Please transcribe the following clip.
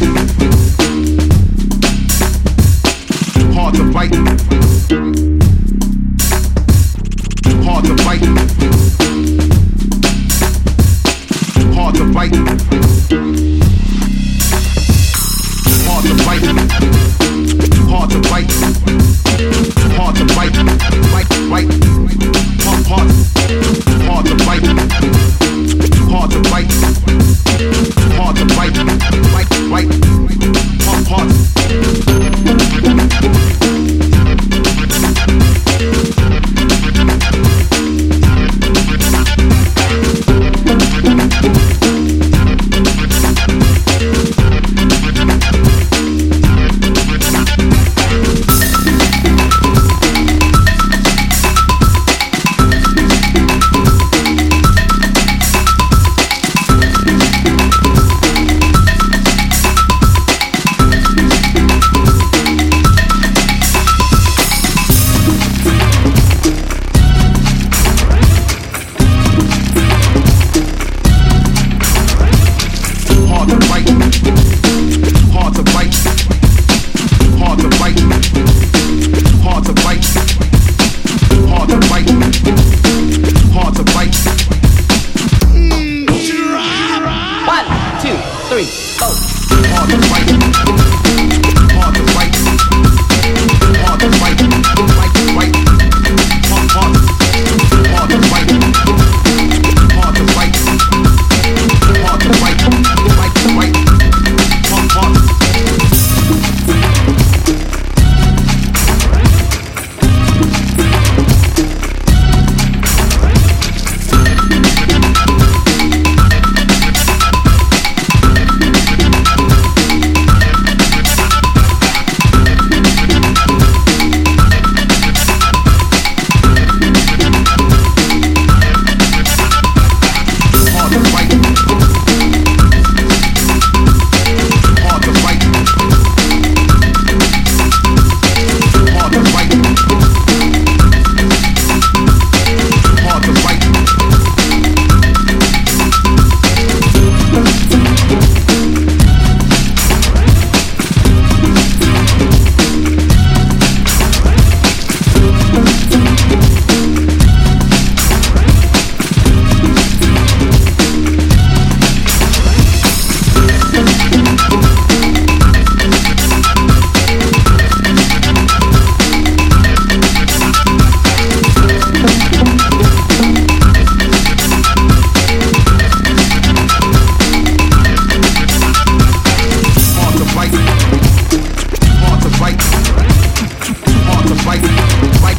right. three.